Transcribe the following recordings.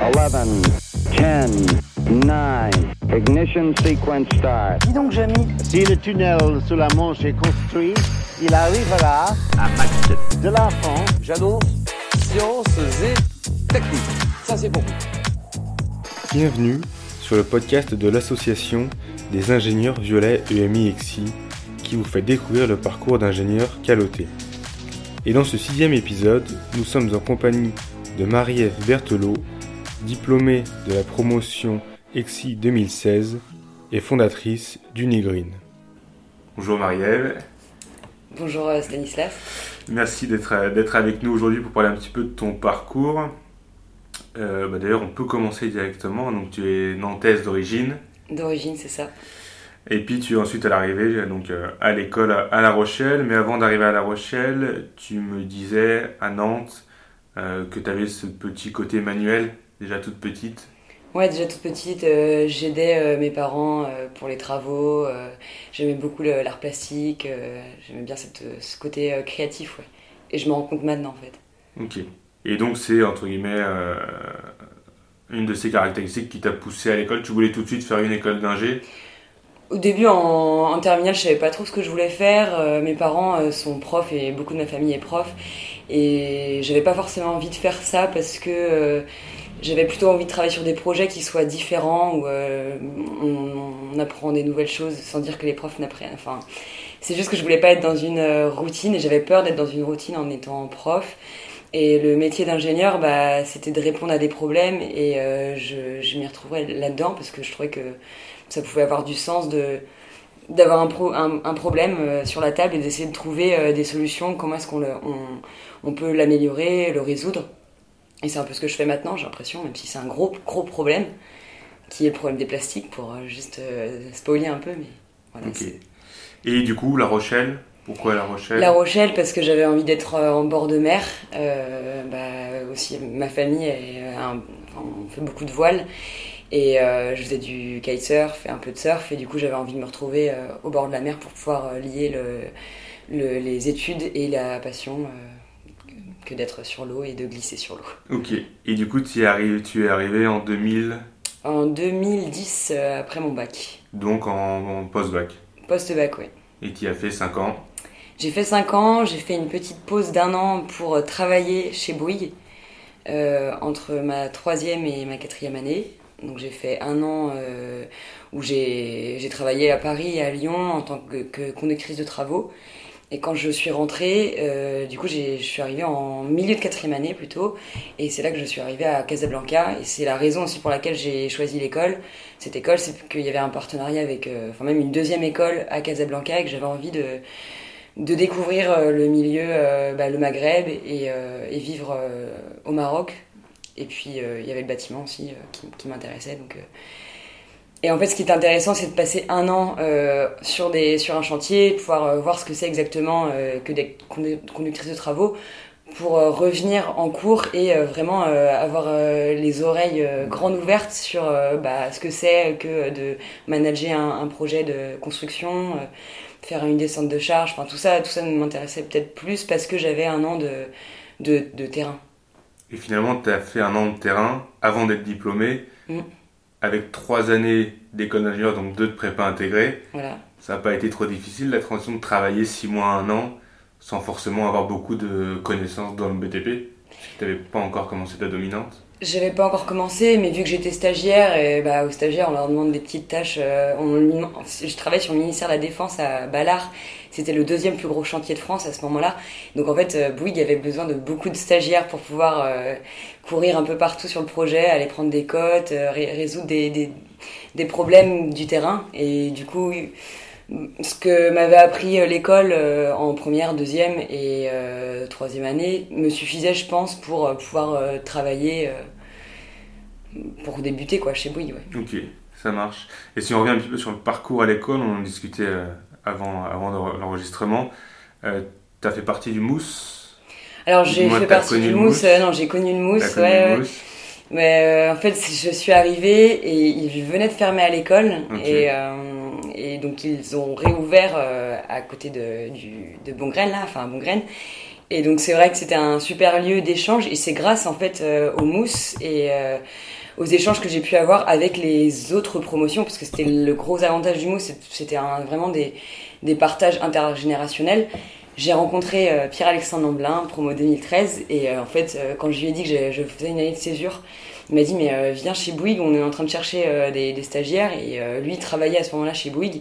11, 10, 9, ignition sequence start. Dis donc, Jamy, Si le tunnel sous la Manche est construit, il arrivera à Max. de la France j'annonce sciences et techniques. Ça, c'est pour vous. Bienvenue sur le podcast de l'association des ingénieurs violets EMI EXI qui vous fait découvrir le parcours d'ingénieur caloté. Et dans ce sixième épisode, nous sommes en compagnie de Marie-Ève Berthelot, diplômée de la promotion EXI 2016 et fondatrice d'Unigreen. Bonjour Marie-Ève, Bonjour euh, Stanislas. merci d'être euh, d'être avec nous aujourd'hui pour parler un petit peu de ton parcours. Euh, bah D'ailleurs, on peut commencer directement. Donc, tu es nantaise d'origine. D'origine, c'est ça. Et puis tu es ensuite à l'arrivée donc euh, à l'école à, à La Rochelle. Mais avant d'arriver à La Rochelle, tu me disais à Nantes euh, que tu avais ce petit côté manuel, déjà toute petite. Ouais, déjà toute petite, euh, j'aidais euh, mes parents euh, pour les travaux. J'aimais beaucoup l'art plastique. J'aimais bien cette, ce côté créatif, ouais. Et je me rends compte maintenant, en fait. Ok. Et donc c'est entre guillemets une de ces caractéristiques qui t'a poussé à l'école. Tu voulais tout de suite faire une école d'ingé? Au début, en, en terminale, je savais pas trop ce que je voulais faire. Euh, mes parents euh, sont profs et beaucoup de ma famille est prof. Et j'avais pas forcément envie de faire ça parce que euh, j'avais plutôt envie de travailler sur des projets qui soient différents où euh, on, on apprend des nouvelles choses sans dire que les profs n'apprennent. Enfin, c'est juste que je voulais pas être dans une euh, routine et j'avais peur d'être dans une routine en étant prof. Et le métier d'ingénieur, bah, c'était de répondre à des problèmes et euh, je, je m'y retrouvais là-dedans parce que je trouvais que ça pouvait avoir du sens de d'avoir un, pro- un, un problème euh, sur la table et d'essayer de trouver euh, des solutions, comment est-ce qu'on on, on peut l'améliorer, le résoudre. Et c'est un peu ce que je fais maintenant, j'ai l'impression, même si c'est un gros, gros problème, qui est le problème des plastiques, pour euh, juste euh, spoiler un peu, mais voilà. Et du coup La Rochelle. Pourquoi La Rochelle? La Rochelle, parce que j'avais envie d'être euh, en bord de mer. Euh, bah, aussi, ma famille, est, un- enfin, on fait beaucoup de voile. Et euh, je faisais du kitesurf et un peu de surf. Et du coup, j'avais envie de me retrouver euh, au bord de la mer pour pouvoir lier le, le- les études et la passion que d'être sur l'eau et de glisser sur l'eau. Ok. Et du coup tu, y arrives, tu es arrivé en 2000, En 2010, euh, après mon bac. donc en, en post-bac. Post-bac, oui. Et tu y as fait 5 ans. J'ai fait 5 ans, j'ai fait une petite pause d'un an pour euh, travailler chez Bouygues euh, entre ma troisième et ma quatrième année. Donc j'ai fait un an euh, où j'ai j'ai travaillé à Paris et à Lyon en tant que, que conductrice de travaux. Et quand je suis rentrée, euh, du coup je suis arrivée en milieu de quatrième année plutôt. Et c'est là que je suis arrivée à Casablanca. Et c'est la raison aussi pour laquelle j'ai choisi l'école. Cette école, c'est qu'il y avait un partenariat avec, euh, enfin même une deuxième école à Casablanca et que j'avais envie de de découvrir euh, le milieu, euh, bah, le Maghreb et, vivre au Maroc. Et puis il y avait le bâtiment aussi qui, qui m'intéressait. Donc. Et en fait, ce qui est intéressant, c'est de passer un an euh, sur, des, sur un chantier, pouvoir euh, voir ce que c'est exactement euh, que des condu- conductrices de travaux, pour revenir en cours et vraiment avoir les oreilles grandes ouvertes sur bah, ce que c'est que de manager un, un projet de construction. faire une descente de charge, enfin tout ça, tout ça m'intéressait peut-être plus parce que j'avais un an de, de, de terrain. Et finalement, tu as fait un an de terrain avant d'être diplômé, Mm. Avec trois années d'école d'ingénieur, donc deux de prépa intégrée. Voilà. Ça n'a pas été trop difficile, la transition de travailler six mois, un an, sans forcément avoir beaucoup de connaissances dans le BTP, puisque tu n'avais pas encore commencé ta dominante. J'avais pas encore commencé, mais vu que j'étais stagiaire, et bah, aux stagiaires on leur demande des petites tâches. euh, on je travaillais sur le ministère de la Défense à Ballard, c'était le deuxième plus gros chantier de France à ce moment-là. Donc en fait, euh, Bouygues avait besoin de beaucoup de stagiaires pour pouvoir euh, courir un peu partout sur le projet, aller prendre des cotes, euh, ré- résoudre des, des, des problèmes du terrain. Et du coup, ce que m'avait appris l'école en première, deuxième et troisième année me suffisait, je pense, pour pouvoir travailler, pour débuter quoi, chez Bouygues. Ouais. Ok, ça marche. Et si on revient un petit peu sur le parcours à l'école, on en discutait euh, avant, avant l'enregistrement, euh, tu as fait partie du Mousse? Alors j'ai fait partie du mousse, mousse? euh, non j'ai connu le mousse, connu ouais, le ouais. Mousse? Mais euh, en fait, je suis arrivée et ils venaient de fermer à l'école. Et, euh, et donc, ils ont réouvert euh, à côté de, du, de Bongraine, là, enfin Bongraine. Et donc c'est vrai que c'était un super lieu d'échange et c'est grâce en fait aux mousses et aux échanges que j'ai pu avoir avec les autres promotions parce que c'était le gros avantage du mousse, c'était vraiment des, partages intergénérationnels. J'ai rencontré euh, Pierre-Alexandre Lamblin, promo 2013, et euh, en fait, euh, quand je lui ai dit que je faisais une année de césure, il m'a dit Mais viens chez Bouygues, on est en train de chercher des, stagiaires, et lui il travaillait à ce moment-là chez Bouygues.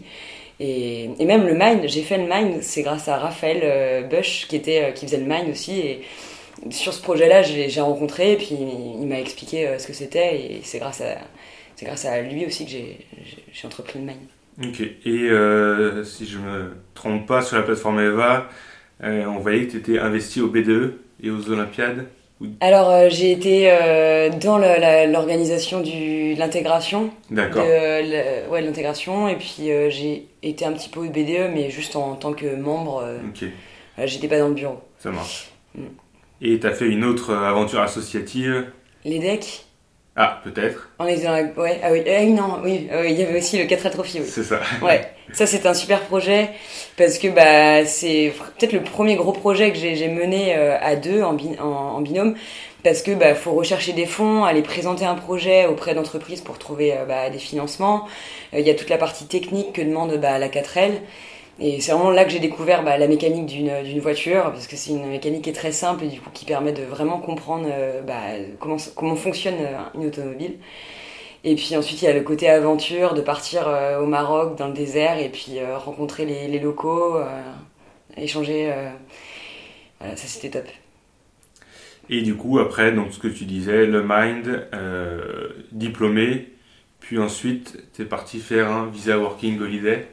Et, même le mine, j'ai fait le mine, c'est grâce à Raphaël Bush qui, était, qui faisait le mine aussi. Sur ce projet-là, j'ai rencontré, et puis il, m'a expliqué euh, ce que c'était, et c'est grâce, à- grâce à lui aussi que j'ai entrepris le mine. Ok. Et euh, si je me trompe pas, sur la plateforme Eva, euh, on voyait que tu étais investi au BDE et aux Olympiades. Alors, euh, j'ai été euh, dans l'organisation de l'intégration, D'accord. ouais, l'intégration, et puis j'ai été un petit peu au BDE, mais juste en, tant que membre. Ok, J'étais pas dans le bureau. ça marche. Mm. Et tu as fait une autre euh, aventure associative Les decks Ah, peut-être. On était dans la... Ouais, ah oui, oui, non, oui, ah oui, il y avait aussi le 4 Trophy, oui. C'est ça. Ouais, ça c'est un super projet parce que bah c'est peut-être le premier gros projet que j'ai mené euh, à deux en, bin- en, en binôme parce que bah faut rechercher des fonds, aller présenter un projet auprès d'entreprises pour trouver euh, bah, des financements. Euh, Il y a toute la partie technique que demande bah, la 4L. Et c'est vraiment là que j'ai découvert bah, la mécanique d'une d'une voiture, parce que c'est une mécanique qui est très simple et du coup qui permet de vraiment comprendre euh, bah, comment, fonctionne euh, une automobile. Et puis ensuite, il y a le côté aventure, de partir euh, au Maroc, dans le désert, et puis euh, rencontrer les, locaux, euh, échanger. euh, Voilà, ça c'était top. Et du coup, après, donc ce que tu disais, le Mind, euh, diplômé, puis ensuite, tu es parti faire un visa Working Holiday.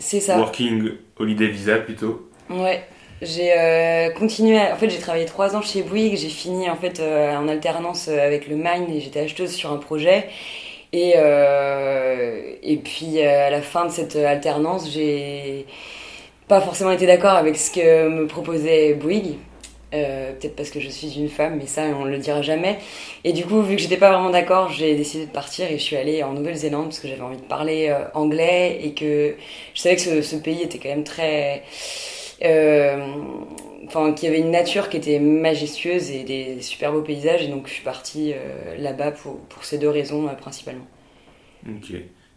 C'est ça. Working Holiday Visa plutôt. Ouais. J'ai euh, continué, à- en fait j'ai travaillé trois ans chez Bouygues, j'ai fini en fait euh, en alternance euh, avec le Mine et j'étais acheteuse sur un projet. Et, euh, et puis à la fin de cette alternance, j'ai pas forcément été d'accord avec ce que me proposait Bouygues. Euh, Peut-être parce que je suis une femme, mais ça on le dira jamais. Et du coup, vu que j'étais pas vraiment d'accord, j'ai décidé de partir et je suis allée en Nouvelle-Zélande parce que j'avais envie de parler euh, anglais et que je savais que ce, pays était quand même très euh, enfin qu'il y avait une nature qui était majestueuse et des super beaux paysages et donc je suis partie là-bas pour, ces deux raisons principalement. Ok.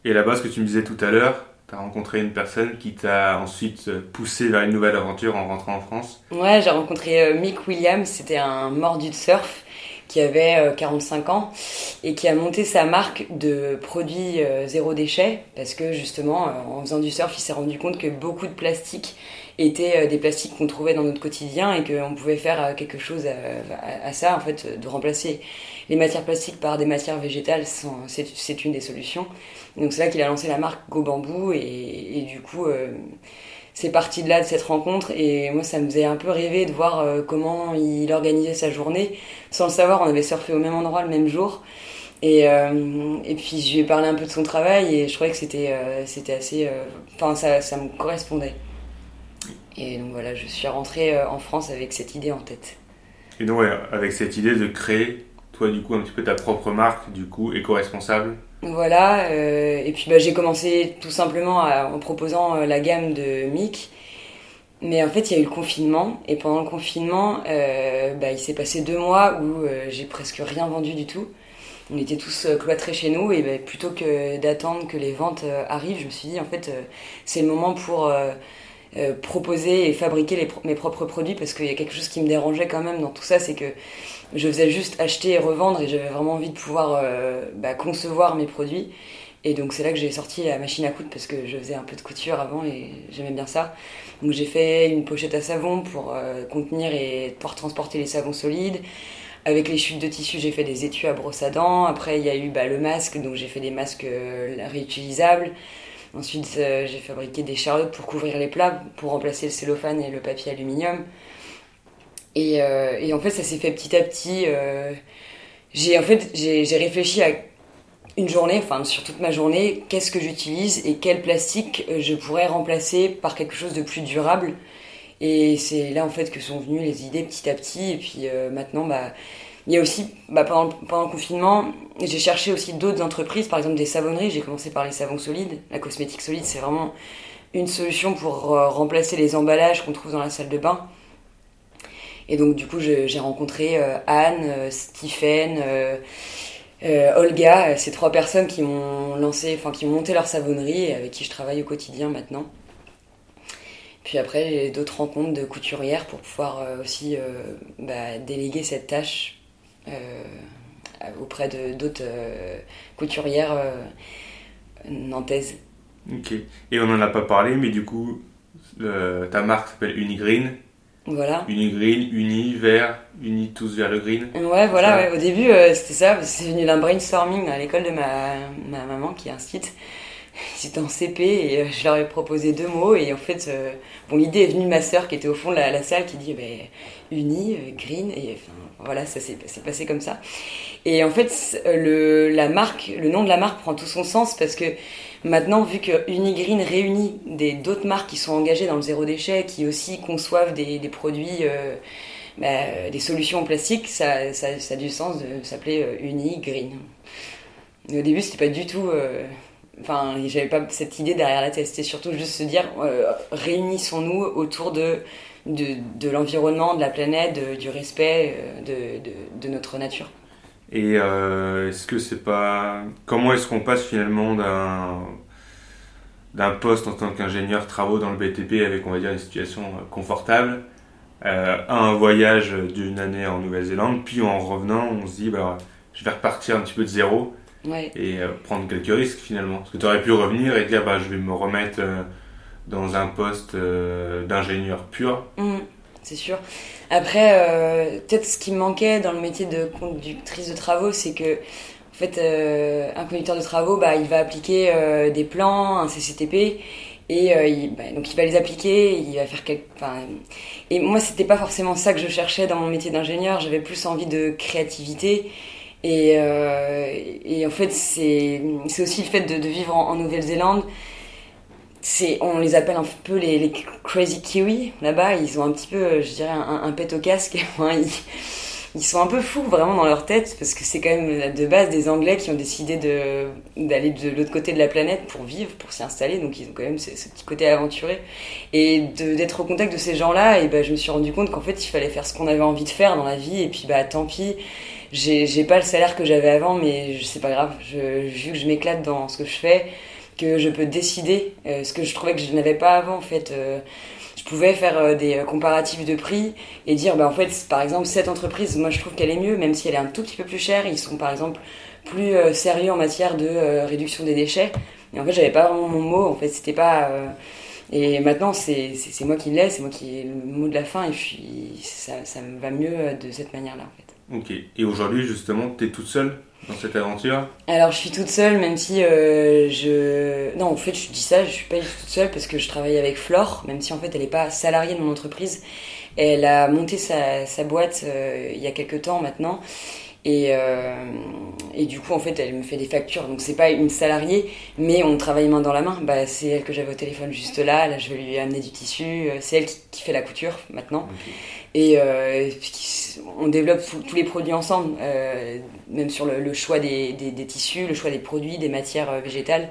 Et là-bas, ce que tu me disais tout à l'heure, tu as rencontré une personne qui t'a ensuite poussé vers une nouvelle aventure en rentrant en France? Ouais, j'ai rencontré euh, Mick Williams, c'était un mordu de surf qui avait euh, 45 ans et qui a monté sa marque de produits euh, zéro déchet parce que justement euh, en faisant du surf il s'est rendu compte que beaucoup de plastique étaient euh, des plastiques qu'on trouvait dans notre quotidien et qu'on pouvait faire euh, quelque chose à, ça en fait euh, de remplacer les matières plastiques par des matières végétales c'est une des solutions. Donc c'est là qu'il a lancé la marque Go Bamboo et, du coup euh, c'est parti de là de cette rencontre. Et moi ça me faisait un peu rêver de voir euh, comment il organisait sa journée. Sans le savoir on avait surfé au même endroit le même jour. Et, euh, et puis je lui ai parlé un peu de son travail et je trouvais que c'était assez enfin ça, ça me correspondait. Et donc voilà je suis rentrée en France avec cette idée en tête. Et donc, ouais, avec cette idée de créer, toi, du coup, un petit peu ta propre marque, du coup, éco-responsable. Voilà, euh, et puis bah, j'ai commencé tout simplement en proposant euh, la gamme de Mic. Mais en fait, il y a eu le confinement, et pendant le confinement, euh, bah, il s'est passé deux mois où j'ai presque rien vendu du tout. On était tous cloîtrés chez nous, et bah, plutôt que d'attendre que les ventes arrivent, je me suis dit, en fait, c'est le moment pour proposer et fabriquer mes propres produits, parce qu'il y a quelque chose qui me dérangeait quand même dans tout ça, c'est que je faisais juste acheter et revendre et j'avais vraiment envie de pouvoir euh, bah, concevoir mes produits. Et donc c'est là que j'ai sorti la machine à coudre parce que je faisais un peu de couture avant et j'aimais bien ça. Donc j'ai fait une pochette à savon pour euh, contenir et pouvoir transporter les savons solides. Avec les chutes de tissu, j'ai fait des étuis à brosse à dents. Après, il y a eu bah, le masque, donc j'ai fait des masques euh, réutilisables. Ensuite, j'ai fabriqué des charlottes pour couvrir les plats, pour remplacer le cellophane et le papier aluminium. Et, euh, et en fait, ça s'est fait petit à petit. euh, j'ai en fait j'ai réfléchi à une journée, enfin sur toute ma journée, qu'est-ce que j'utilise et quel plastique euh, je pourrais remplacer par quelque chose de plus durable. Et c'est là en fait que sont venues les idées petit à petit. Et puis maintenant, bah, il y a aussi, bah, pendant, le- confinement, j'ai cherché aussi d'autres entreprises, par exemple des savonneries. J'ai commencé par les savons solides. La cosmétique solide, c'est vraiment une solution pour remplacer les emballages qu'on trouve dans la salle de bain. Et donc du coup j'ai rencontré Anne, Stephen, Olga, ces trois personnes qui m'ont lancé, enfin qui ont monté leur savonnerie et avec qui je travaille au quotidien maintenant. Puis après, j'ai d'autres rencontres de couturières pour pouvoir euh, aussi euh, bah, déléguer cette tâche euh, auprès d'autres couturières nantaises. Ok. Et on n'en a pas parlé, mais du coup, ta marque s'appelle Unigreen. Voilà. Unigreen, uni, vert, uni tous vers le green. Ouais, voilà, au début c'était ça, c'est venu d'un brainstorming à l'école de ma, ma maman qui est un site. C'était en CP et euh, je leur ai proposé deux mots et en fait, euh, bon, l'idée est venue de ma sœur qui était au fond de la, salle qui dit ben, uni, euh, green et enfin, voilà, ça s'est passé comme ça. Et en fait, le, la marque, le nom de la marque prend tout son sens parce que maintenant, vu que Unigreen réunit d'autres marques qui sont engagées dans le zéro déchet, qui aussi conçoivent des, produits, bah, des solutions en plastique, ça, a du sens de s'appeler Unigreen. Au début, c'était pas du tout Enfin, j'avais pas cette idée derrière la tête. C'était surtout juste se dire euh, réunissons-nous autour de, de, l'environnement, de la planète, du respect euh, de, notre nature. Et euh, est-ce que c'est pas. Comment est-ce qu'on passe finalement d'un d'un poste en tant qu'ingénieur travaux dans le BTP avec, on va dire, une situation confortable à un voyage d'une année en Nouvelle-Zélande, puis en revenant, on se dit, bah, je vais repartir un petit peu de zéro et euh, prendre quelques risques finalement. Parce que tu aurais pu revenir et dire bah, je vais me remettre euh, dans un poste euh, d'ingénieur pur. Mmh, c'est sûr. Après, peut-être ce qui me manquait dans le métier de conductrice de travaux, c'est que en fait, un conducteur de travaux, bah, il va appliquer des plans, un CCTP. Et bah, donc il va les appliquer, il va faire quelque... Et moi c'était pas forcément ça que je cherchais dans mon métier d'ingénieur. J'avais plus envie de créativité et, euh, en fait, c'est aussi le fait de vivre en, Nouvelle-Zélande. On les appelle un peu les, les crazy kiwi là-bas. Ils ont un petit peu, je dirais, un, un pet au casque. ils, sont un peu fous vraiment dans leur tête parce que c'est quand même de base des Anglais qui ont décidé d'aller de, l'autre côté de la planète pour vivre, pour s'y installer. Donc ils ont quand même ce, petit côté aventuré. Et d'être au contact de ces gens-là, et ben, je me suis rendu compte qu'en fait, il fallait faire ce qu'on avait envie de faire dans la vie. Et puis, bah, tant pis j'ai pas le salaire que j'avais avant, mais c'est pas grave. Je, vu que je m'éclate dans ce que je fais, que je peux décider, euh, ce que je trouvais que je n'avais pas avant en fait. Euh, je pouvais faire euh, des comparatifs de prix et dire, bah, en fait, par exemple, cette entreprise, moi je trouve qu'elle est mieux, même si elle est un tout petit peu plus chère. Ils sont par exemple plus sérieux en matière de réduction des déchets. Et en fait, j'avais pas vraiment mon mot. En fait, c'était pas. Et maintenant, c'est moi qui l'ai, c'est moi qui ai le mot de la fin, et puis ça, ça me va mieux de cette manière-là, en fait. Ok. Et aujourd'hui, justement, tu es toute seule? Dans cette aventure Alors, je suis toute seule, même si euh, je. Non, en fait, je dis ça, je suis pas toute seule parce que je travaille avec Flore, même si en fait, elle n'est pas salariée de mon entreprise. Elle a monté sa, boîte euh, il y a quelques temps maintenant. Et, euh, et, du coup, en fait, elle me fait des factures. Donc, c'est pas une salariée, mais on travaille main dans la main. Bah, c'est elle que j'avais au téléphone juste là. Là, je vais lui amener du tissu. C'est elle qui, fait la couture maintenant. Et euh, on développe tous les produits ensemble, euh, même sur le, choix des, des, tissus, le choix des produits, des matières euh, végétales.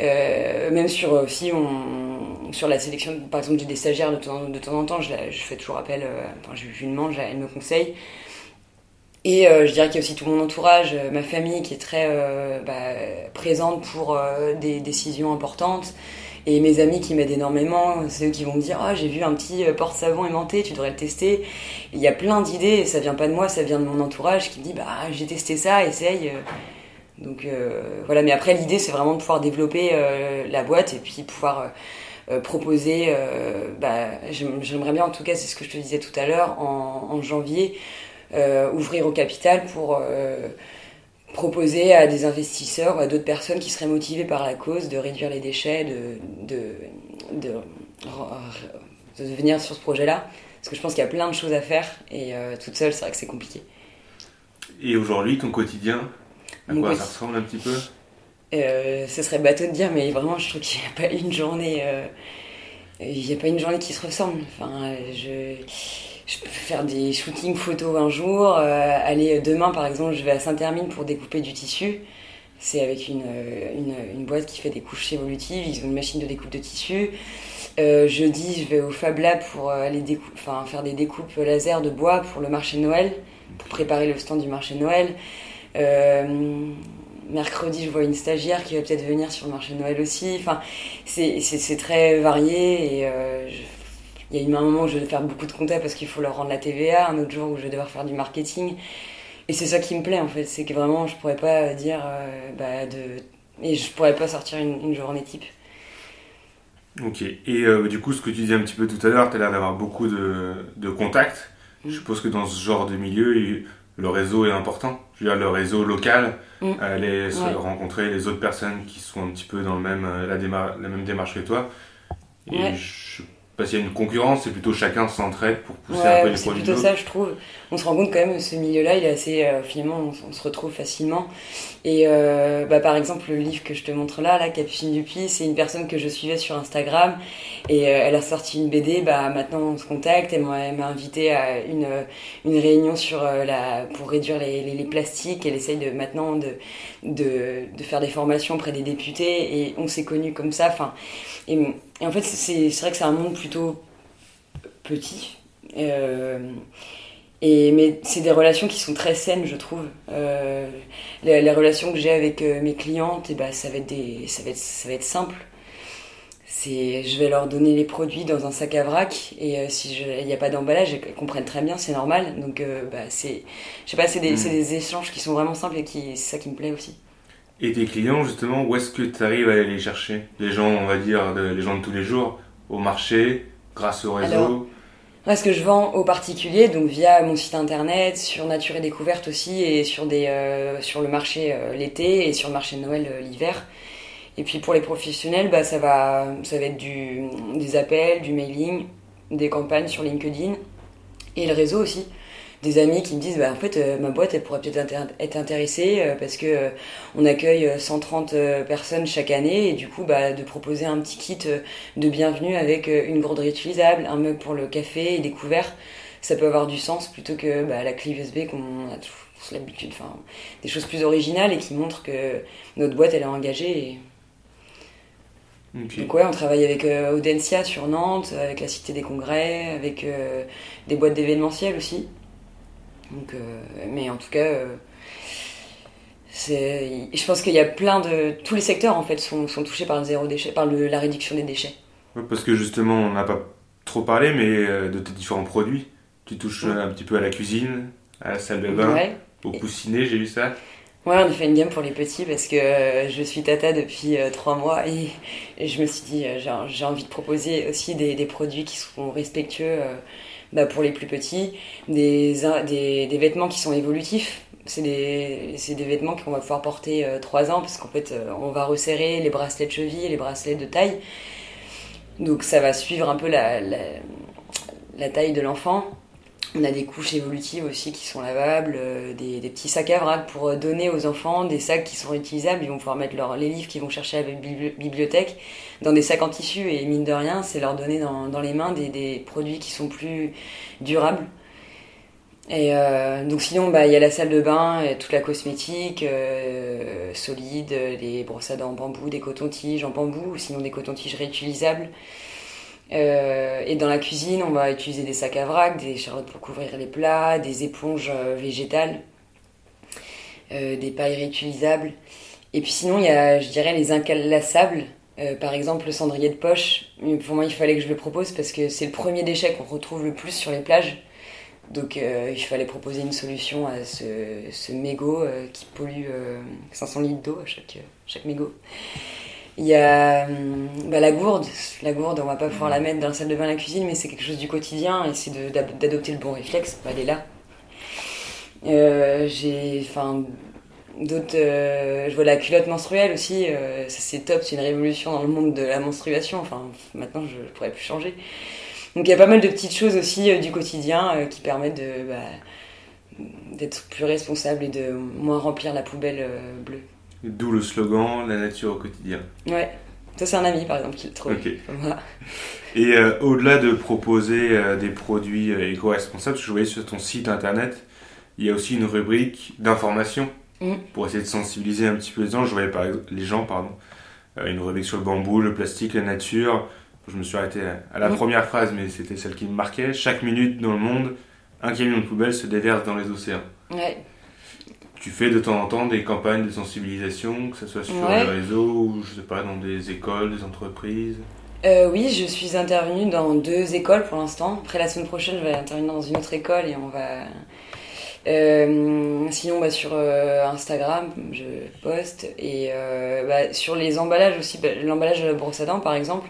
Euh, même sur aussi on, sur la sélection, par exemple, des stagiaires de temps, de temps en temps, je, je fais toujours appel, euh, enfin, je, lui demande, elle me conseille. Et je dirais qu'il y a aussi tout mon entourage, ma famille qui est très bah, présente pour des décisions importantes. Et mes amis qui m'aident énormément, c'est eux qui vont me dire Ah, j'ai vu un petit euh, porte-savon aimanté, tu devrais le tester. Il y a plein d'idées, et ça vient pas de moi, ça vient de mon entourage qui me dit Bah, j'ai testé ça, essaye. Donc euh, voilà, mais après, l'idée, c'est vraiment de pouvoir développer euh, la boîte et puis pouvoir proposer. bah, J'aimerais bien, en tout cas, c'est ce que je te disais tout à l'heure, en, janvier, ouvrir au capital pour proposer à des investisseurs ou à d'autres personnes qui seraient motivées par la cause de réduire les déchets, de, de, de, de venir sur ce projet-là. Parce que je pense qu'il y a plein de choses à faire et euh, toute seule, c'est vrai que c'est compliqué. Et aujourd'hui, ton quotidien, à quoi ça ressemble un petit peu? Euh, Ce serait bateau de dire, mais vraiment, je trouve qu'il n'y a pas une journée. Euh, il n'y a pas une journée qui se ressemble. Enfin, je je peux faire des shootings photos un jour. Euh, aller demain, par exemple, je vais à Saint-Hermine pour découper du tissu. C'est avec une, une, une, boîte qui fait des couches évolutives. Ils ont une machine de découpe de tissu. Euh, jeudi, je vais au Fab Lab pour euh, aller enfin, faire des découpes laser de bois pour le marché de Noël, pour préparer le stand du marché de Noël. Euh, mercredi, je vois une stagiaire qui va peut-être venir sur le marché de Noël aussi. Enfin, c'est très varié et euh, je- il y a eu un moment où je vais faire beaucoup de compta parce qu'il faut leur rendre la TVA, un autre jour où je vais devoir faire du marketing. Et c'est ça qui me plaît en fait, c'est que vraiment je pourrais pas dire euh, bah, de. Et je pourrais pas sortir une, une journée type. Ok. Et euh, du coup, ce que tu disais un petit peu tout à l'heure, tu as l'air d'avoir beaucoup de, de contacts. Mm. Je suppose que dans ce genre de milieu, il- le réseau est important. Je veux dire, le réseau local, Mm. aller se rencontrer les autres personnes qui sont un petit peu dans le même, euh, la même démarche que toi. Et Ouais. je pas s'il y a une concurrence, c'est plutôt chacun s'entraide pour pousser un peu Ouais, les c'est produits de plutôt ça, je trouve. On se rend compte quand même, ce milieu-là, il est assez. euh, finalement, on, on se retrouve facilement. Et euh, bah, par exemple, le livre que je te montre là, là Capucine Dupuis, c'est une personne que je suivais sur Instagram. Et euh, elle a sorti une BD, bah, maintenant on se contacte. Elle m'a invité à une, une réunion sur, la, pour réduire les, les, les plastiques. Elle essaye de, maintenant de, de, de faire des formations auprès des députés. Et on s'est connus comme ça. Enfin, et, en fait, c'est vrai que c'est un monde plutôt petit. Euh, et, mais c'est des relations qui sont très saines, je trouve. Euh, les, les relations que j'ai avec euh, mes clientes, et bah, ça, va être des, ça, va être, ça va être simple. C'est, je vais leur donner les produits dans un sac à vrac et euh, si il n'y a pas d'emballage, elles comprennent très bien, c'est normal. Donc, euh, bah, c'est, je sais pas, c'est des, des échanges qui sont vraiment simples et qui, c'est ça qui me plaît aussi. Et tes clients, justement, où est-ce que tu arrives à aller les chercher Les gens, on va dire, de- les gens de tous les jours, au marché, grâce au réseau? Alors, ce que je vends aux particuliers, donc via mon site internet, sur Nature et Découverte aussi, et sur, des, euh, sur le marché euh, l'été et sur le marché de Noël euh, l'hiver. Et puis pour les professionnels, bah, ça, va, ça va être du, des appels, du mailing, des campagnes sur LinkedIn et le réseau aussi. Des amis qui me disent bah, en fait euh, ma boîte elle pourrait peut-être être intéressée euh, parce que euh, on accueille euh, 130 euh, personnes chaque année et du coup bah, de proposer un petit kit de bienvenue avec une gourde réutilisable, un mug pour le café et des couverts, ça peut avoir du sens plutôt que bah, la clé USB qu'on a tous l'habitude, enfin des choses plus originales et qui montrent que notre boîte elle est engagée. Et... Donc ouais, on travaille avec euh, Audencia sur Nantes, avec la Cité des Congrès, avec euh, des boîtes d'événementiel aussi. Donc, euh, mais en tout cas, je pense qu'il y a plein de, tous les secteurs en fait sont, sont touchés par le zéro déchet, par le- la réduction des déchets. Ouais, parce que justement, on n'a pas trop parlé, mais de tes différents produits. Tu touches un petit peu à la cuisine, à la salle de bain, Ouais. au coussinet, j'ai vu ça. Ouais, on a fait une gamme pour les petits parce que euh, je suis tata depuis euh, trois mois et, je me suis dit euh, j'ai envie de proposer aussi des, produits qui seront respectueux euh, bah, pour les plus petits, des, vêtements qui sont évolutifs. C'est des, vêtements qu'on va pouvoir porter trois ans parce qu'en fait on va resserrer les bracelets de cheville les bracelets de taille. Donc ça va suivre un peu la taille de l'enfant. On a des couches évolutives aussi qui sont lavables, euh, des, petits sacs à vrac pour euh, donner aux enfants des sacs qui sont réutilisables. Ils vont pouvoir mettre les livres qu'ils vont chercher à la bibli- bibliothèque dans des sacs en tissu et mine de rien, c'est leur donner dans, les mains des, produits qui sont plus durables. Et euh, donc sinon, bah, il y a la salle de bain, et toute la cosmétique solide, des brosses à dents en bambou, des cotons-tiges en bambou, ou sinon des cotons-tiges réutilisables. Euh, et dans la cuisine, on va utiliser des sacs à vrac, des charlottes pour couvrir les plats, des éponges euh, végétales, euh, des pailles réutilisables. Et puis sinon, il y a, je dirais, les incalassables. Euh, par exemple, le cendrier de poche. Pour moi, il fallait que je le propose parce que c'est le premier déchet qu'on retrouve le plus sur les plages. Donc, il fallait proposer une solution à ce, ce mégot qui pollue euh, 500 litres d'eau à chaque, chaque mégot. Il y a hum, bah, la gourde. La gourde, on va pas pouvoir la mettre dans la salle de bain, la cuisine, mais c'est quelque chose du quotidien et c'est d'adopter le bon réflexe. Bah, elle est là. Euh, J'ai, enfin, d'autres. euh, je vois la culotte menstruelle aussi. euh, c'est top, c'est une révolution dans le monde de la menstruation. Enfin, maintenant je, je pourrais plus changer. Donc il y a pas mal de petites choses aussi euh, du quotidien qui permettent de bah, d'être plus responsable et de moins remplir la poubelle bleue. D'où le slogan La nature au quotidien. Ouais. Ça, c'est un ami, par exemple, qui le trouve. Ok. Voilà. Et euh, au-delà de proposer euh, des produits euh, éco-responsables, parce que je voyais sur ton site internet, il y a aussi une rubrique d'information Mhm. pour essayer de sensibiliser un petit peu les gens. Je voyais par exemple, les gens, pardon, une rubrique sur le bambou, le plastique, la nature, je me suis arrêté à la première phrase, mais c'était celle qui me marquait. Chaque minute dans le monde, un camion de poubelle se déverse dans les océans. Ouais. Tu fais de temps en temps des campagnes de sensibilisation, que ce soit sur Ouais. les réseaux ou je sais pas dans des écoles, des entreprises. Euh, oui, je suis intervenue dans deux écoles pour l'instant. Après la semaine prochaine, je vais intervenir dans une autre école et on va. Euh, sinon, bah, sur euh, Instagram, je poste et euh, bah, sur les emballages aussi, bah, l'emballage de la brosse à dents par exemple,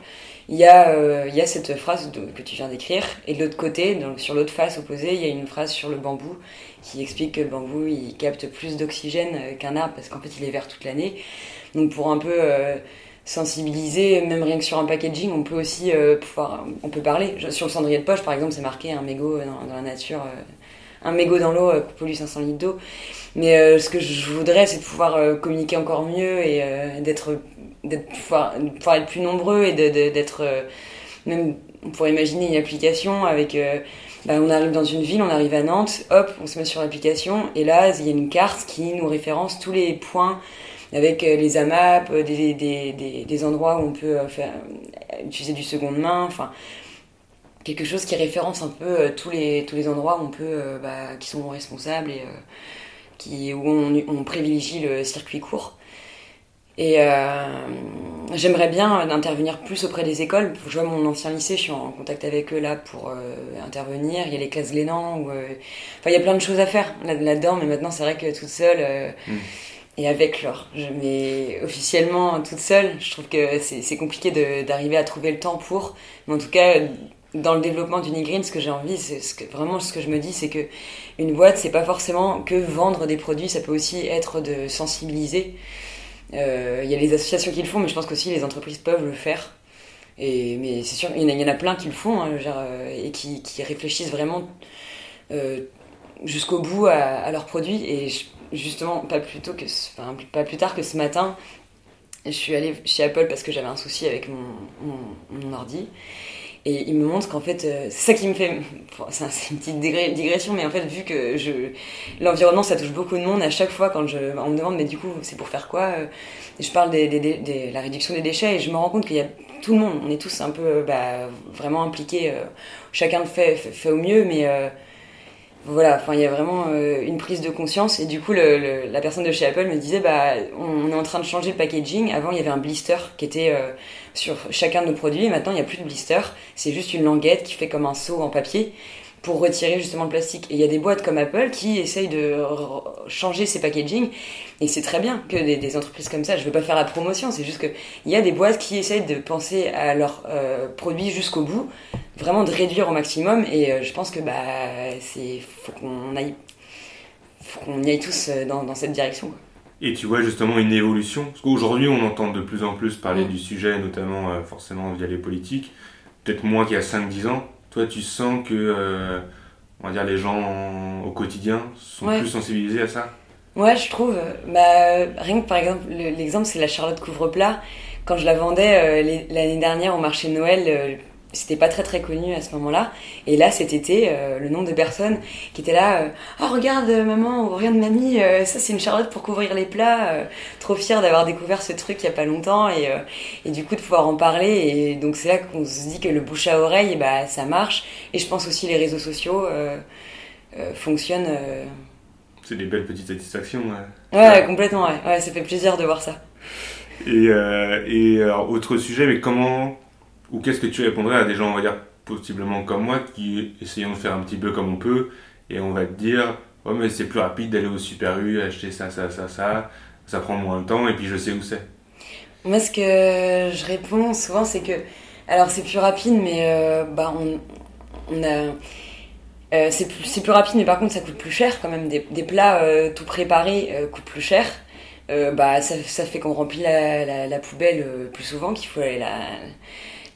il y, a, euh, y a cette phrase que tu viens d'écrire et de l'autre côté, donc sur l'autre face opposée, il y a une phrase sur le bambou qui explique que le bambou il capte plus d'oxygène euh, qu'un arbre parce qu'en fait il est vert toute l'année. Donc pour un peu euh, sensibiliser, même rien que sur un packaging, on peut aussi euh, pouvoir, on peut parler. Sur le cendrier de poche, par exemple, c'est marqué un mégot dans, dans la nature, euh, un mégot dans l'eau euh, pollue 500 litres d'eau. Mais euh, ce que je voudrais, c'est de pouvoir euh, communiquer encore mieux et euh, d'être, d'être pouvoir, être plus nombreux et de- d'être euh, même, on pourrait imaginer une application avec. euh, bah, on arrive dans une ville, on arrive à Nantes, hop, on se met sur l'application et là, il y a une carte qui nous référence tous les points avec euh, les AMAP, des, des, des, endroits où on peut faire, utiliser du seconde main, enfin quelque chose qui référence un peu tous, les, tous les endroits où on peut, bah, qui sont responsables et qui, où on, on privilégie le circuit court. Et euh, j'aimerais bien intervenir plus auprès des écoles. Je vois mon ancien lycée, je suis en contact avec eux là pour euh, intervenir. Il y a les classes Glénan, où, euh, enfin il y a plein de choses à faire là- là-dedans, mais maintenant c'est vrai que toute seule, euh, Mm. et avec. Je, mais officiellement, toute seule, je trouve que c'est compliqué d'arriver à trouver le temps pour. Mais en tout cas, dans le développement d'Unigreen, ce que j'ai envie, c'est ce que, vraiment ce que je me dis, c'est que une boîte, c'est pas forcément que vendre des produits, ça peut aussi être de sensibiliser. Euh, Il y a les associations qui le font, mais je pense qu'aussi les entreprises peuvent le faire. Et, mais c'est sûr, il y, en a, plein qui le font hein, euh, et qui, réfléchissent vraiment euh, jusqu'au bout à, à leurs produits. Et justement, pas plus, tôt que, pas plus tard que ce matin, je suis allée chez Apple parce que j'avais un souci avec mon, mon, ordi. Et il me montre qu'en fait, euh, c'est ça qui me fait. C'est un- c'est une petite digression, mais en fait, vu que l'environnement, ça touche beaucoup de monde, à chaque fois, quand on me demande, mais du coup, c'est pour faire quoi euh, Je parle des- la réduction des déchets et je me rends compte qu'il y a tout le monde, on est tous un peu euh, bah, vraiment impliqués. chacun le fait, fait, au mieux, mais. Voilà, enfin il y a vraiment euh, une prise de conscience et du coup la personne de chez Apple me disait bah on est en train de changer le packaging. Avant il y avait un blister qui était euh, sur chacun de nos produits et maintenant il n'y a plus de blister. C'est juste une languette qui fait comme un seau en papier pour retirer justement le plastique. Et il y a des boîtes comme Apple qui essayent de changer ces packaging et c'est très bien que des, des entreprises comme ça. Je veux pas faire la promotion, c'est juste que il y a des boîtes qui essayent de penser à leurs euh, produits jusqu'au bout vraiment de réduire au maximum et euh, je pense que bah c'est faut qu'on aille faut qu'on y aille tous euh, dans, dans cette direction quoi. Et tu vois justement une évolution Parce qu'aujourd'hui, on entend de plus en plus parler du sujet, notamment euh, forcément via les politiques. Peut-être moins qu'il y a 5-10 ans. Toi, tu sens que euh, on va dire, les gens en- au quotidien sont Ouais. plus sensibilisés à ça? Ouais, je trouve. Bah, rien que par exemple, le- l'exemple c'est la Charlotte couvre-plat. Quand je la vendais euh, l'année dernière au marché de Noël, euh, c'était pas très très connu à ce moment-là. Et là, cet été, euh, le nombre de personnes qui étaient là, euh, oh regarde euh, maman, regarde mamie, euh, ça c'est une Charlotte pour couvrir les plats. trop fière d'avoir découvert ce truc il y a pas longtemps et, et du coup de pouvoir en parler. Et donc c'est là qu'on se dit que le bouche à oreille, bah ça marche. Et je pense aussi les réseaux sociaux fonctionnent. C'est des belles petites satisfactions. ouais. Ouais, complètement, ouais. ouais. Ça fait plaisir de voir ça. Et, et alors, autre sujet, mais comment ou qu'est-ce que tu répondrais à des gens, on va dire, possiblement comme moi, qui essayons de faire un petit peu comme on peut, et on va te dire, oh mais c'est plus rapide d'aller au Super U, acheter ça, ça, ça, ça, ça prend moins de temps, et puis je sais où c'est. Moi, ce que je réponds souvent, c'est que. Alors, c'est plus rapide, mais euh, bah, on, a. euh, c'est plus, plus rapide, mais par contre, ça coûte plus cher quand même. Des, plats euh, tout préparés coûtent plus cher. Bah, ça, fait qu'on remplit la, la, poubelle plus souvent, qu'il faut aller la,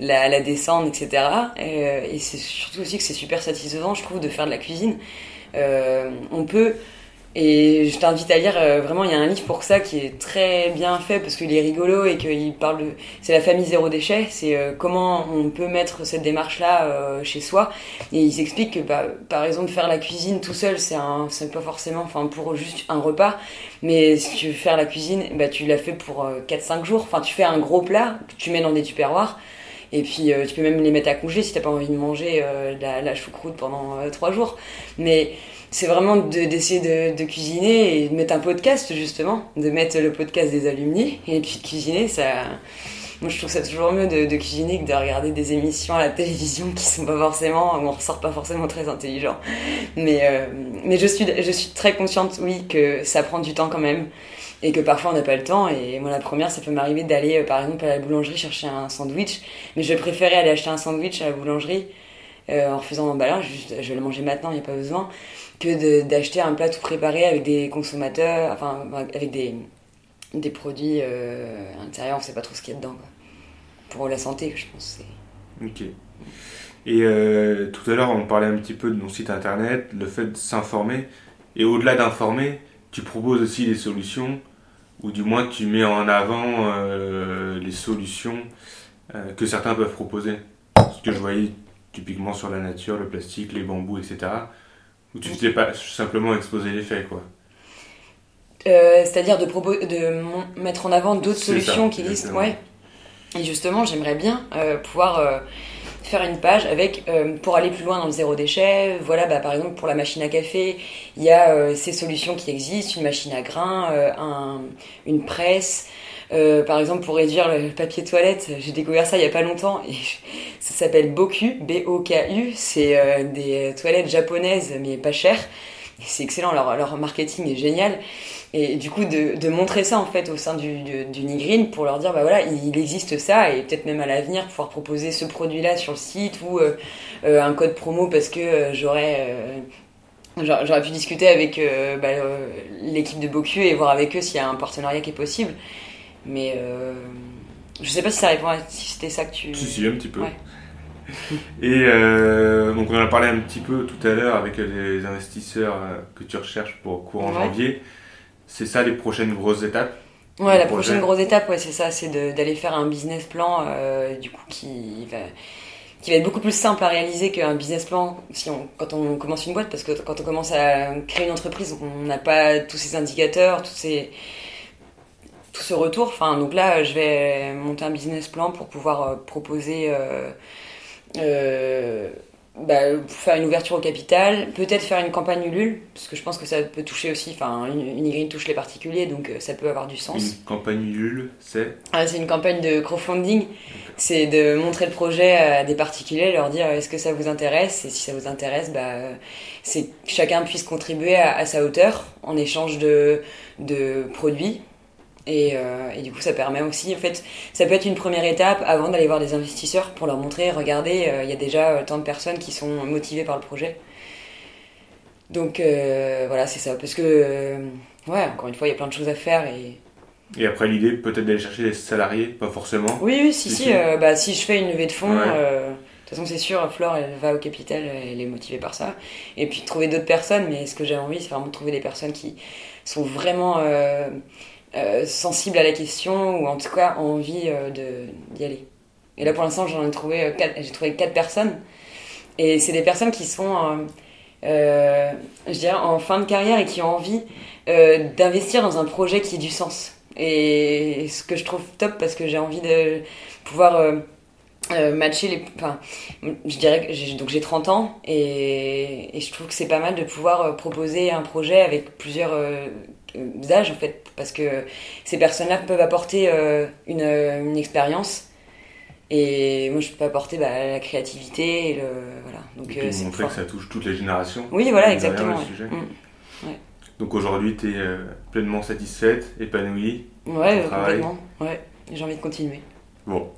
la, la descendre, etc. Et, euh, et c'est surtout aussi que c'est super satisfaisant, je trouve, de faire de la cuisine. Euh, on peut et je t'invite à lire, euh, vraiment, il y a un livre pour ça qui est très bien fait parce qu'il est rigolo et qu'il parle de. C'est la famille zéro déchet, c'est comment on peut mettre cette démarche-là chez soi. Et il s'explique que, bah, par exemple, faire la cuisine tout seul, c'est pas forcément, pour juste un repas, mais si tu veux faire la cuisine, bah, tu la fais pour euh, 4-5 jours. Enfin, tu fais un gros plat tu mets dans des tupperwares Et puis euh, tu peux même les mettre à congé si t'as pas envie de manger euh, la, la choucroute pendant euh, trois jours. Mais c'est vraiment de- d'essayer de, de cuisiner et de mettre un podcast justement, de mettre le podcast des alumni et puis de cuisiner, ça. Moi je trouve ça toujours mieux de, de cuisiner que de regarder des émissions à la télévision qui sont pas forcément, où on ressort pas forcément très intelligent. Mais, euh, mais je, suis, je suis très consciente, oui, que ça prend du temps quand même et que parfois on n'a pas le temps. Et moi, la première, ça peut m'arriver d'aller euh, par exemple à la boulangerie chercher un sandwich, mais je préférais aller acheter un sandwich à la boulangerie euh, en faisant l'emballage, juste je vais le manger maintenant, il n'y a pas besoin, que d'acheter un plat tout préparé avec des consommateurs, enfin avec des, des produits euh, intérieurs, on sait pas trop ce qu'il y a dedans. Quoi. Pour la santé, je pense. Ok. Et euh, tout à l'heure, on parlait un petit peu de mon site internet, le fait de s'informer. Et au-delà d'informer, tu proposes aussi des solutions, ou du moins tu mets en avant euh, les solutions euh, que certains peuvent proposer. Ce que je voyais typiquement sur la nature, le plastique, les bambous, etc. Où tu t'es pas simplement exposé les faits, quoi. Euh, C'est-à-dire de, de mettre en avant d'autres solutions ça, qui existent. Ouais. Et justement, j'aimerais bien pouvoir faire une page avec, euh, pour aller plus loin dans le zéro déchet, voilà, bah, par exemple pour la machine à café, il y a euh, ces solutions qui existent, une machine à grains, euh, un- une presse. Euh, par exemple, pour réduire le papier toilette, j'ai découvert ça il y a pas longtemps et ça s'appelle Boku, B-O-K-U. C'est euh, des toilettes japonaises mais pas chères. C'est excellent, leur, leur marketing est génial. Et du coup, de, de montrer ça en fait au sein du, du, du Nigreen pour leur dire, bah voilà, il existe ça et peut-être même à l'avenir pouvoir proposer ce produit-là sur le site ou euh, euh, un code promo parce que euh, j'aurais. euh, J'aurais pu discuter avec bah, l'équipe de Boku et voir avec eux s'il y a un partenariat qui est possible. Mais je sais pas si ça répond à si c'était ça que tu. Si, si, un petit peu. Ouais. Et euh, donc on en a parlé un petit peu tout à l'heure avec les investisseurs que tu recherches pour courant Ouais. janvier. C'est ça les prochaines grosses étapes Ouais, la prochaine grosse étape, ouais, c'est ça, c'est d'aller faire un business plan, euh, du coup, qui va, qui va être beaucoup plus simple à réaliser qu'un business plan si on, quand on commence une boîte, parce que quand on commence à créer une entreprise, on n'a pas tous ces indicateurs, tous ces, tout ce retour. Enfin, donc là, je vais monter un business plan pour pouvoir euh, proposer, euh, euh, bah, faire une ouverture au capital, peut-être faire une campagne Ulule, parce que je pense que ça peut toucher aussi, enfin, une, Green touche les particuliers, donc euh, ça peut avoir du sens. Une campagne Ulule, c'est? Ah, c'est une campagne de crowdfunding. C'est de montrer le projet à des particuliers, leur dire euh, est-ce que ça vous intéresse? Et si ça vous intéresse, bah, c'est que chacun puisse contribuer à, à sa hauteur en échange de, de produits. Et, euh, et du coup, ça permet aussi, en fait, ça peut être une première étape avant d'aller voir des investisseurs pour leur montrer, regardez, euh, il y a déjà euh, tant de personnes qui sont motivées par le projet. Donc euh, voilà, c'est ça. Parce que, ouais, encore une fois, il y a plein de choses à faire et, Et après l'idée peut-être d'aller chercher des salariés, pas forcément. Oui, oui, si, Si, si. bah, si je fais une levée de fonds, Ouais. de toute façon, c'est sûr, Flore, elle va au capital, elle est motivée par ça. Et puis trouver d'autres personnes, mais ce que j'ai envie, c'est vraiment de trouver des personnes qui sont vraiment euh, sensibles à la question, ou en tout cas envie euh, d'y aller. Et là, pour l'instant, j'en ai trouvé euh, quatre, j'ai trouvé quatre personnes. Et c'est des personnes qui sont, euh, je dirais, en fin de carrière et qui ont envie d'investir dans un projet qui ait du sens. Et ce que je trouve top parce que j'ai envie de pouvoir matcher les. Je dirais que j'ai, donc j'ai 30 ans et, je trouve que c'est pas mal de pouvoir proposer un projet avec plusieurs âges en fait parce que ces personnes-là peuvent apporter euh, une, une expérience. Et moi, je peux apporter bah, la créativité et le voilà. Donc Et euh, puis montrer que ça touche toutes les générations. Oui, voilà, exactement. ouais. Mm. Donc aujourd'hui tu es pleinement satisfaite, épanouie. Ouais, euh, complètement. Ouais, j'ai envie de continuer. Bon.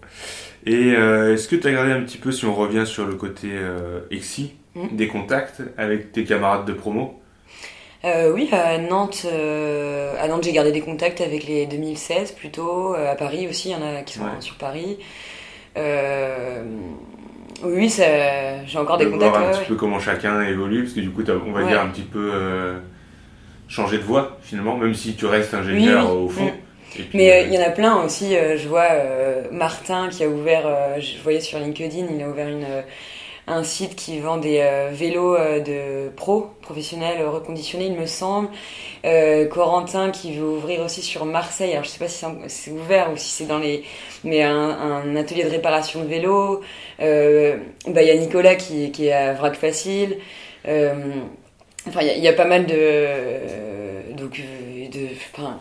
Et euh, est-ce que tu as regardé un petit peu, si on revient sur le côté euh, EXI, Mm. des contacts avec tes camarades de promo? Euh, oui, à Nantes, euh, à Nantes, j'ai gardé des contacts avec les 2016 plutôt. Euh, à Paris aussi, il y en a qui sont Ouais. sur Paris. Oui, ça- j'ai encore des de contacts. voir un ouais, petit peu comment chacun évolue, parce que du coup, on va dire un petit peu changé de voie finalement, même si tu restes ingénieur Oui, oui. au fond. Puis, Mais euh, il y en a plein aussi. euh, je vois euh, Martin qui a ouvert, je voyais sur LinkedIn, il a ouvert une, un site qui vend des euh, vélos euh, de pro, professionnels, euh, reconditionnés, il me semble. Corentin qui veut ouvrir aussi sur Marseille. Alors je sais pas si c'est ouvert ou si c'est dans les, mais un, atelier de réparation de vélos. Bah il y a Nicolas qui, est à Vrac Facile. Enfin il y, a- pas mal de, donc enfin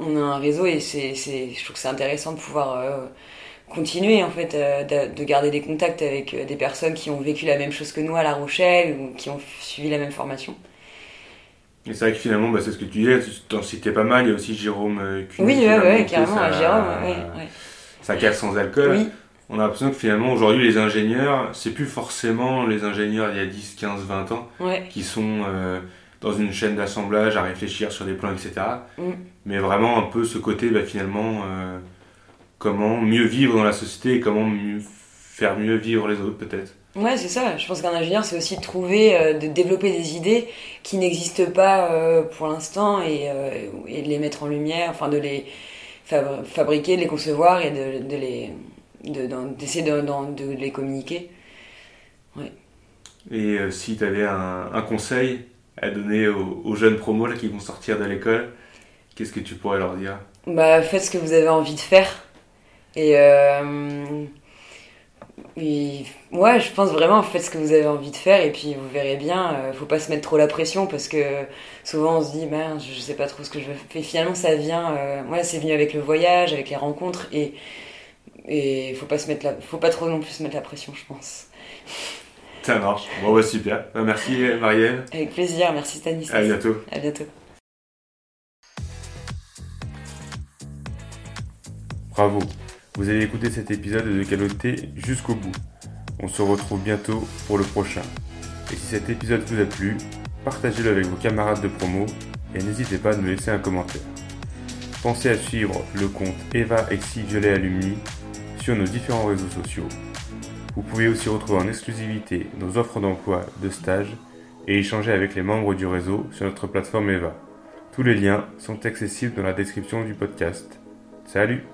on a un réseau et c'est, je trouve que c'est intéressant de pouvoir continuer en fait euh, de, de garder des contacts avec euh, des personnes qui ont vécu la même chose que nous à La Rochelle ou qui ont suivi la même formation. Et c'est vrai que finalement, bah, c'est ce que tu disais, tu t'en citais pas mal. Il y a aussi Jérôme euh, Cuny Oui, ouais, carrément, sa- Jérôme, ouais. Sa cave sans alcool. Oui, On a l'impression que finalement, aujourd'hui, les ingénieurs, c'est plus forcément les ingénieurs il y a 10, 15, 20 ans qui sont euh, dans une chaîne d'assemblage à réfléchir sur des plans, etc. Mm. Mais vraiment un peu ce côté, bah, finalement, comment mieux vivre dans la société et comment mieux faire mieux vivre les autres, peut-être. ouais, c'est ça. Je pense qu'un ingénieur, c'est aussi de trouver, euh, de développer des idées qui n'existent pas euh, pour l'instant et, euh, et de les mettre en lumière, enfin de les fabri- fabriquer, de les concevoir et de, de les d'essayer de, les communiquer. Et euh, si tu avais un, un conseil à donner aux, aux jeunes promos là, qui vont sortir de l'école, qu'est-ce que tu pourrais leur dire? Bah, faites ce que vous avez envie de faire. Et euh, ouais, je pense vraiment, faites ce que vous avez envie de faire et puis vous verrez bien. euh, faut pas se mettre trop la pression parce que souvent on se dit, ben, je sais pas trop ce que je veux faire. Finalement, ça vient, euh, ouais, c'est venu avec le voyage, avec les rencontres et et faut pas se mettre la, faut pas trop non plus se mettre la pression, je pense. Ça marche. Bon, bah, super. Bah, merci Marielle. Avec plaisir, merci Stanislas. À bientôt. À bientôt. Bravo. Vous avez écouté cet épisode de Caloté jusqu'au bout. On se retrouve bientôt pour le prochain. Et si cet épisode vous a plu, partagez-le avec vos camarades de promo et n'hésitez pas à nous laisser un commentaire. Pensez à suivre le compte Eva Violet Alumni sur nos différents réseaux sociaux. Vous pouvez aussi retrouver en exclusivité nos offres d'emploi, de stage et échanger avec les membres du réseau sur notre plateforme Eva. Tous les liens sont accessibles dans la description du podcast. Salut